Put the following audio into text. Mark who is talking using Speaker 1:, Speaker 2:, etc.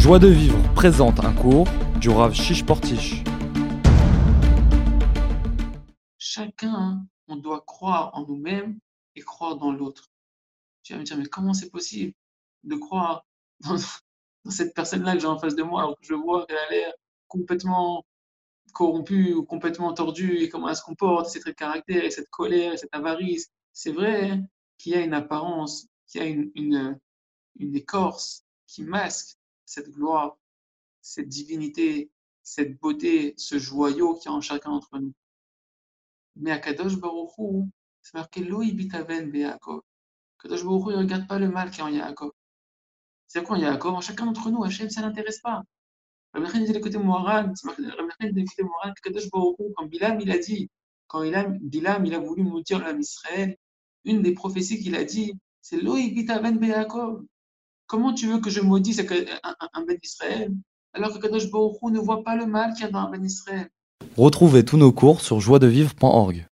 Speaker 1: Joie de vivre présente un cours du Rav Shish Portish.
Speaker 2: Chacun, on doit croire en nous-mêmes et croire dans l'autre. Tu vas me dire, mais comment c'est possible de croire dans, cette personne-là que j'ai en face de moi alors que je vois qu'elle a l'air complètement corrompue ou complètement tordue et comment elle se comporte, ses traits de caractère et cette colère et cette avarice. C'est vrai qu'il y a une apparence, qu'il y a une, une écorce qui masque cette gloire, cette divinité, cette beauté, ce joyau qu'il y a en chacun d'entre nous. Mais à Kadosh Baruch Hu, c'est marqué Loi bitaven be'Yaakov. Kadosh Baruch Hu, il ne regarde pas le mal qui est en Yaakov. C'est quoi en Yaakov? En chacun d'entre nous, Hachem, ça l'intéresse pas. Rabbi dit le côté moral, c'est marqué le côté moral Kadosh Baruch Hu, quand Bilam, il a dit, quand Bilam, il a voulu maudire l'âme Israël, une des prophéties qu'il a dit, c'est Loi bitaven be'Yaakov. Comment tu veux que je maudisse un, Ben Israël alors que Kadosh Baruch ne voit pas le mal qu'il y a dans un Ben Israël?
Speaker 1: Retrouvez tous nos cours sur joiedevivre.org.